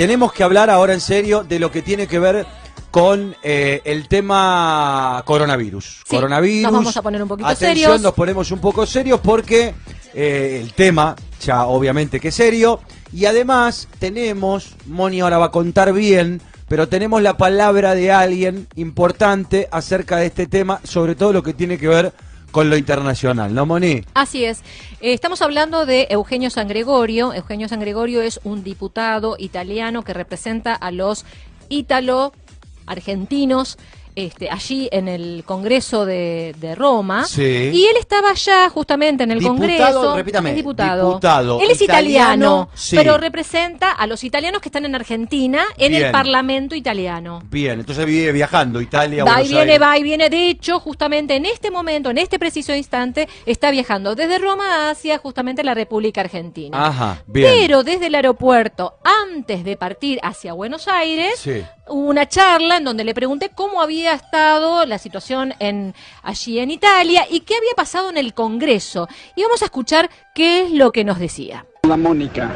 Tenemos que hablar ahora en serio de lo que tiene que ver con eh, el tema coronavirus. Sí, coronavirus. nos vamos a poner un poquito Atención, serios. nos ponemos un poco serios porque eh, el tema ya obviamente que es serio y además tenemos, Moni ahora va a contar bien, pero tenemos la palabra de alguien importante acerca de este tema, sobre todo lo que tiene que ver con lo internacional, ¿no, Moni? Así es. Eh, estamos hablando de Eugenio San Gregorio. Eugenio San Gregorio es un diputado italiano que representa a los ítalo-argentinos este, allí en el Congreso de, de Roma. Sí. Y él estaba allá justamente en el Diputado, Congreso. repítame, Es diputado. diputado Él es italiano, italiano, sí. pero representa a los italianos que están en Argentina en Bien. el Parlamento italiano. Bien, entonces vive viajando, Italia, Va y viene, Aires. va y viene. De hecho, justamente en este momento, en este preciso instante, está viajando desde Roma hacia justamente la República Argentina. Ajá, bien. Pero desde el aeropuerto, antes de partir hacia Buenos Aires, Sí. Una charla en donde le pregunté cómo había estado la situación en, allí en Italia y qué había pasado en el Congreso. Y vamos a escuchar qué es lo que nos decía. Hola Mónica,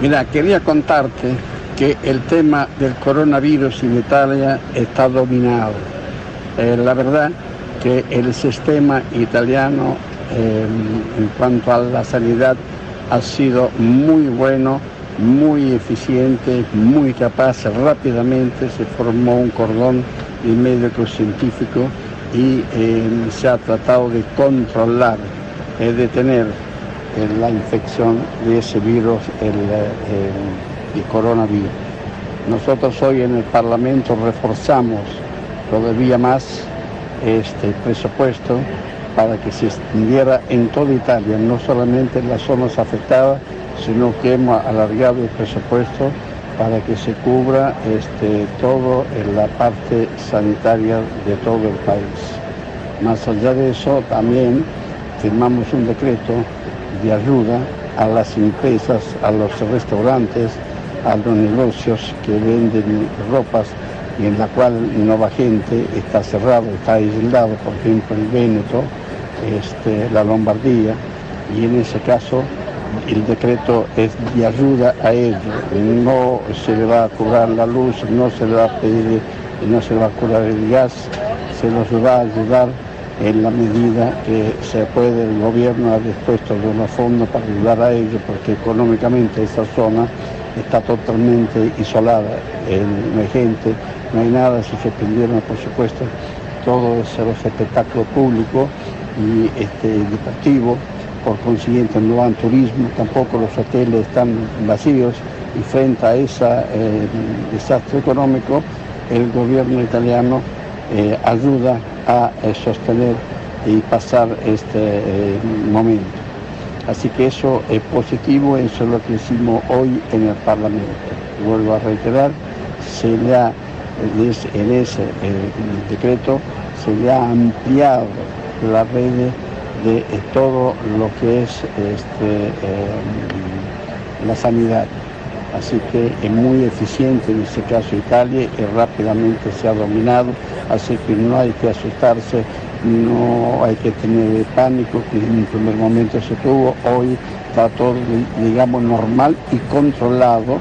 mira, quería contarte que el tema del coronavirus en Italia está dominado. Eh, la verdad que el sistema italiano eh, en cuanto a la sanidad ha sido muy bueno, muy eficiente, muy capaz. Rápidamente se formó un cordón de médicos científicos y eh, se ha tratado de controlar, eh, detener la infección de ese virus, el, eh, el coronavirus. Nosotros hoy en el Parlamento reforzamos todavía más este presupuesto para que se extendiera en toda Italia, no solamente en las zonas afectadas, sino que hemos alargado el presupuesto para que se cubra este, todo en la parte sanitaria de todo el país. Más allá de eso, también firmamos un decreto de ayuda a las empresas, a los restaurantes, a los negocios que venden ropas y en la cual no va gente, está cerrado, está aislado, por ejemplo, el Véneto, este, la Lombardía, y en ese caso el decreto es de ayuda a ellos, no se le va a cobrar la luz, no se le va a pedir, no se le va a cobrar el gas, se los va a ayudar en la medida que se puede, el gobierno ha dispuesto de unos fondos para ayudar a ellos, porque económicamente esa zona está totalmente isolada, no hay gente, no hay nada, se suspendieron por supuesto todos los espectáculos públicos y este, deportivos, por consiguiente no van turismo, tampoco los hoteles están vacíos y frente a ese desastre económico el gobierno italiano eh, ayuda a eh, sostener y pasar este eh, momento. Así que eso es positivo, eso es lo que hicimos hoy en el Parlamento. Vuelvo a reiterar, se le ha, en ese, eh, decreto se le ha ampliado la red de eh, todo lo que es este, eh, la sanidad. Así que es muy eficiente en este caso Italia y rápidamente se ha dominado, así que no hay que asustarse, no hay que tener pánico, que en un primer momento se tuvo, hoy está todo, digamos, normal y controlado.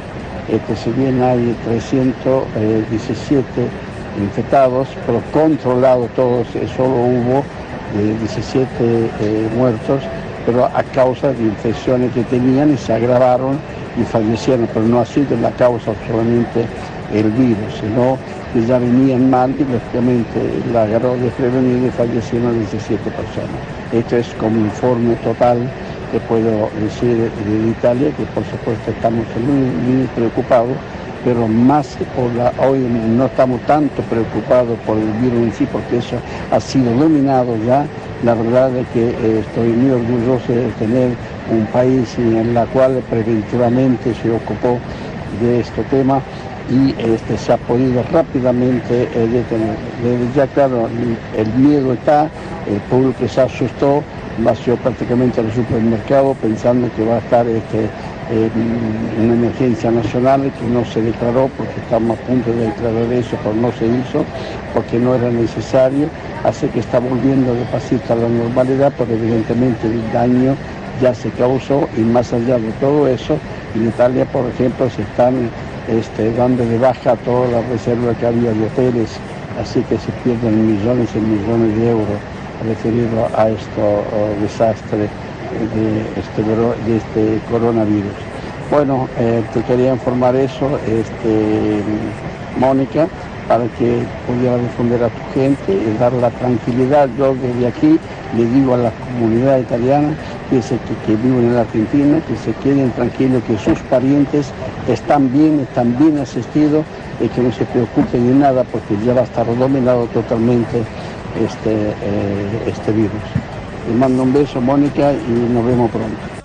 Este, si bien hay 317 infectados, pero controlados todos, eh, solo hubo eh, 17 eh, muertos, pero a causa de infecciones que tenían y se agravaron y fallecieron, pero no ha sido la causa solamente el virus, sino que ya venían mal y lógicamente la agarró desprevenida y fallecieron 17 personas. Esto es como informe total que puedo decir de Italia, que por supuesto estamos muy preocupados, pero más hoy no estamos tanto preocupados por el virus en sí, porque eso ha sido dominado ya. La verdad es que eh, estoy muy orgulloso de tener un país en el cual preventivamente se ocupó de este tema y este, se ha podido rápidamente eh, detener. Desde ya, claro, el, miedo está, el público se asustó, vació prácticamente el supermercado pensando que va a estar este, eh, una emergencia nacional que no se declaró porque estamos a punto de declarar eso, pero no se hizo porque no era necesario, así que está volviendo despacito a la normalidad, pero evidentemente el daño ya se causó y más allá de todo eso, en Italia, por ejemplo, se están este, dando de baja toda la reserva que había de hoteles, así que se pierden millones y millones de euros referido a este desastre de este, de este coronavirus. Bueno, eh, te quería informar eso, este, Mónica, para que pudiera defender a tu gente y dar la tranquilidad. Yo desde aquí le digo a la comunidad italiana que, se, que, viven en la Argentina, que se queden tranquilos, que sus parientes están bien, están bien asistidos y que no se preocupen de nada porque ya va a estar dominado totalmente este, eh, este virus. Le mando un beso, Mónica, y nos vemos pronto.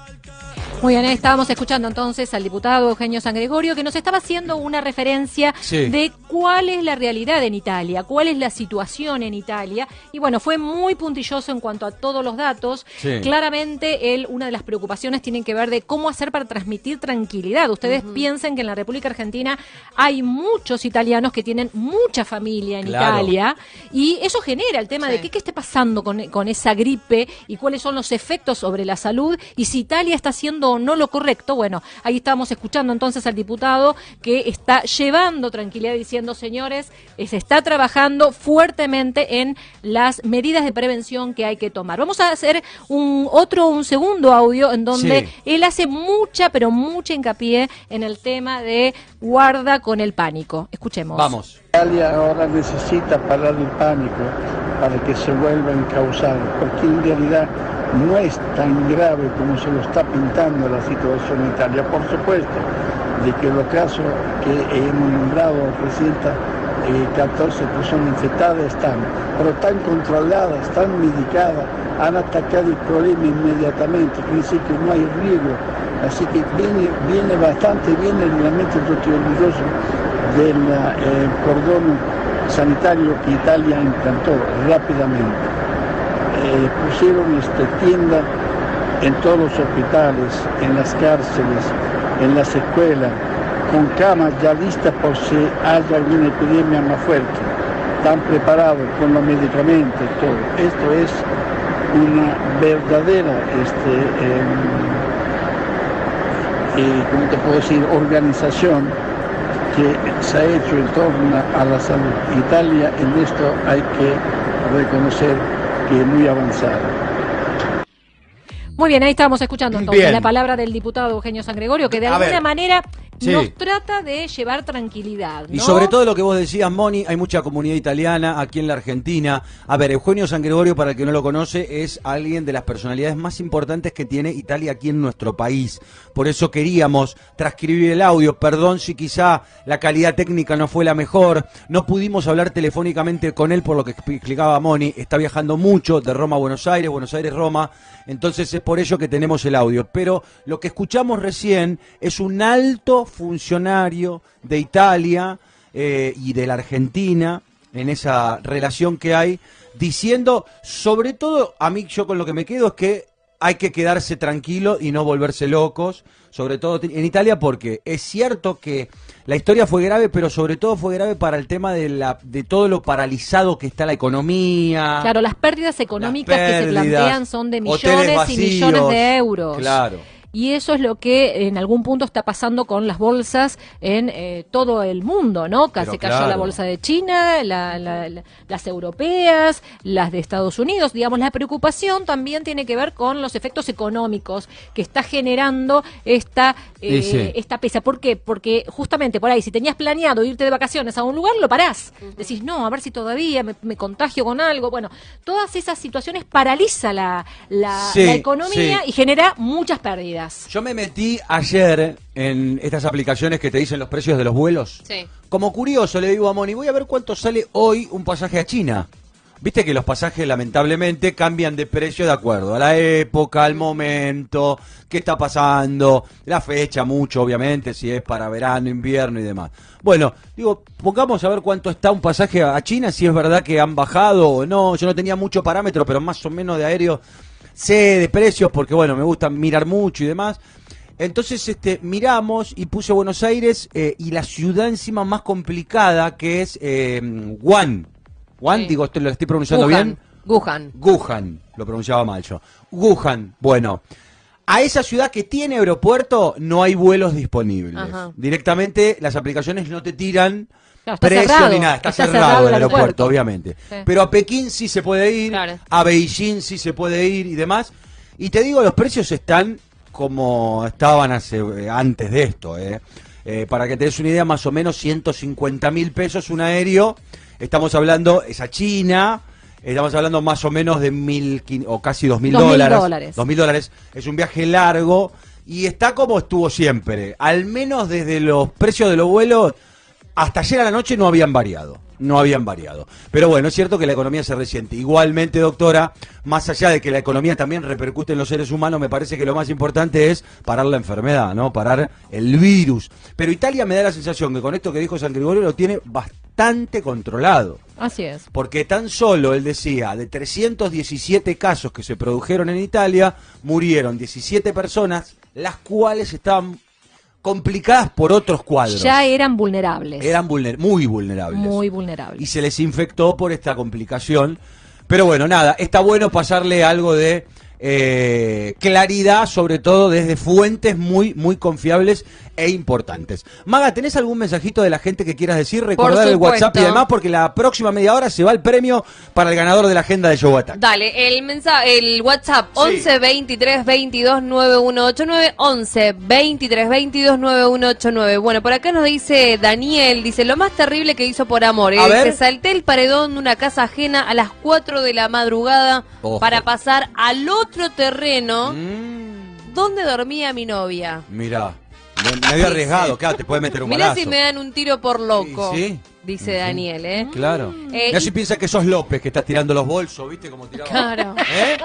Muy bien, estábamos escuchando entonces al diputado Eugenio San Gregorio que nos estaba haciendo una referencia de cuál es la realidad en Italia, cuál es la situación en Italia. Y bueno, fue muy puntilloso en cuanto a todos los datos. Claramente, él, una de las preocupaciones tiene que ver de cómo hacer para transmitir tranquilidad. Ustedes piensen que en la República Argentina hay muchos italianos que tienen mucha familia en Italia y eso genera el tema de qué, qué está pasando con, con esa gripe y cuáles son los efectos sobre la salud y si Italia está haciendo no lo correcto, bueno, ahí estamos escuchando entonces al diputado que está llevando tranquilidad diciendo, señores, eh, se está trabajando fuertemente en las medidas de prevención que hay que tomar. Vamos a hacer un otro, un segundo audio en donde él hace mucha, pero mucha hincapié en el tema de guarda con el pánico. Escuchemos. Vamos. Italia ahora necesita parar el pánico para que se vuelva a encauzar, porque en realidad no es tan grave como se lo está pintando la situación en Italia. Por supuesto, de que los casos que hemos nombrado, Presidenta, 14 eh, personas infectadas están, pero están controladas, están medicadas, han atacado el problema inmediatamente, quiere decir que no hay riesgo. Así que viene, viene bastante bien, realmente yo estoy orgulloso del eh, cordón sanitario que Italia implantó rápidamente. Eh, pusieron este, tienda en todos los hospitales, en las cárceles, en las escuelas, con camas ya listas por si haya alguna epidemia más fuerte. Están preparados con los medicamentos todo. Esto es una verdadera, este, em, eh, ¿cómo te puedo decir?, organización que se ha hecho en torno a la salud. Italia en esto hay que reconocer muy avanzada. Muy bien, ahí estábamos escuchando entonces la palabra del diputado Eugenio San Gregorio, que de alguna manera nos trata de llevar tranquilidad. Y sobre todo lo que vos decías, Moni, hay mucha comunidad italiana aquí en la Argentina. A ver, Eugenio San Gregorio, para el que no lo conoce, es alguien de las personalidades más importantes que tiene Italia aquí en nuestro país. Por eso queríamos transcribir el audio. Perdón si quizá la calidad técnica no fue la mejor. No pudimos hablar telefónicamente con él por lo que explicaba Moni. Está viajando mucho de Roma a Buenos Aires, Buenos Aires, Roma. Entonces es por ello que tenemos el audio. Pero lo que escuchamos recién es un alto funcionario de Italia eh, y de la Argentina en esa relación que hay, diciendo, sobre todo, a mí yo con lo que me quedo es que hay que quedarse tranquilo y no volverse locos, sobre todo en Italia, porque es cierto que la historia fue grave, pero sobre todo fue grave para el tema de, la, de todo lo paralizado que está la economía. Claro, las pérdidas económicas que se plantean son de millones y millones de euros. Claro y eso es lo que en algún punto está pasando con las bolsas en eh, todo el mundo, ¿no? se cayó la bolsa de China, las europeas, las de Estados Unidos. Digamos, la preocupación también tiene que ver con los efectos económicos que está generando esta, eh, esta pesa. ¿Por qué? Porque justamente por ahí, si tenías planeado irte de vacaciones a un lugar, lo parás. Decís, no, a ver si todavía me, contagio con algo. Bueno, todas esas situaciones paraliza la, la, economía y genera muchas pérdidas. Yo me metí ayer en estas aplicaciones que te dicen los precios de los vuelos. Sí. Como curioso le digo a Moni, voy a ver cuánto sale hoy un pasaje a China. Viste que los pasajes lamentablemente cambian de precio de acuerdo a la época, al momento, qué está pasando, la fecha mucho obviamente, si es para verano, invierno y demás. Bueno, digo, pongamos a ver cuánto está un pasaje a China, si es verdad que han bajado o no. Yo no tenía mucho parámetro, pero más o menos de aéreo sé de precios porque, bueno, me gusta mirar mucho y demás. Entonces, este, miramos y puse Buenos Aires eh, y la ciudad encima más complicada que es eh, Wuhan. Wuhan, digo, lo estoy pronunciando bien. Wuhan. Wuhan, lo pronunciaba mal yo. Wuhan, bueno. a esa ciudad que tiene aeropuerto no hay vuelos disponibles. Directamente las aplicaciones no te tiran precio ni nada. Está, cerrado, el aeropuerto, obviamente. Pero a Pekín sí se puede ir, a Beijing sí se puede ir y demás. Y te digo, los precios están como estaban hace, eh, antes de esto. Eh. Eh, para que te des una idea, más o menos 150 mil pesos un aéreo. Estamos hablando, es a China. Estamos hablando más o menos de mil o casi dos mil dólares. Dos mil dólares. Es un viaje largo y está como estuvo siempre. Al menos desde los precios de los vuelos hasta ayer a la noche no habían variado. No habían variado. Pero bueno, es cierto que la economía se resiente. Igualmente, doctora, más allá de que la economía también repercute en los seres humanos, me parece que lo más importante es parar la enfermedad, ¿no? Parar el virus. Pero Italia me da la sensación que con esto que dijo San Gregorio lo tiene bastante controlado. Así es. Porque tan solo, él decía, de 317 casos que se produjeron en Italia, murieron 17 personas, las cuales estaban complicadas por otros cuadros. Ya eran vulnerables. Eran muy vulnerables. Muy vulnerables. Y se les infectó por esta complicación. Pero bueno, nada, está bueno pasarle algo de eh, claridad, sobre todo desde fuentes muy, muy confiables e importantes. Maga, ¿tenés algún mensajito de la gente que quieras decir? Recordar el WhatsApp y demás, porque la próxima media hora se va el premio para el ganador de la agenda de Show Attack. Dale, el mensaje, el WhatsApp 11 23 22 9189 11 23 22 9189. Bueno, por acá nos dice Daniel, dice, lo más terrible que hizo por amor, eh, salté el paredón de una casa ajena a las 4 de la madrugada para pasar al otro terreno mm. donde dormía mi novia. Mira. Me, había arriesgado, claro, te puede meter un Mirá si me dan un tiro por loco. Sí. Dice Daniel, ¿eh? Claro. Eh, si piensa que sos López, que estás tirando los bolsos, ¿viste? Como tiraba. Claro. ¿Eh?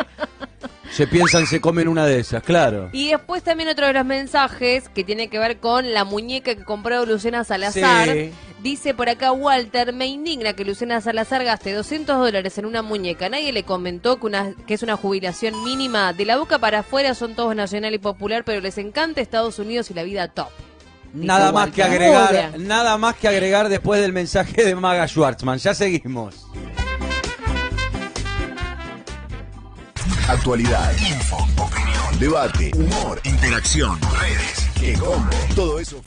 Se piensan, se comen una de esas, claro. Y después también otro de los mensajes que tiene que ver con la muñeca que compró Luciana Salazar. Sí. Dice por acá Walter, me indigna que Luciana Salazar gaste 200 dólares en una muñeca. Nadie le comentó que, una, que es una jubilación mínima. De la boca para afuera son todos nacional y popular, pero les encanta Estados Unidos y la vida top. nada más que agregar, nada más que agregar después del mensaje de Maga Schwartzman. Ya seguimos. Actualidad, info, opinión, debate, humor, interacción, redes, que todo eso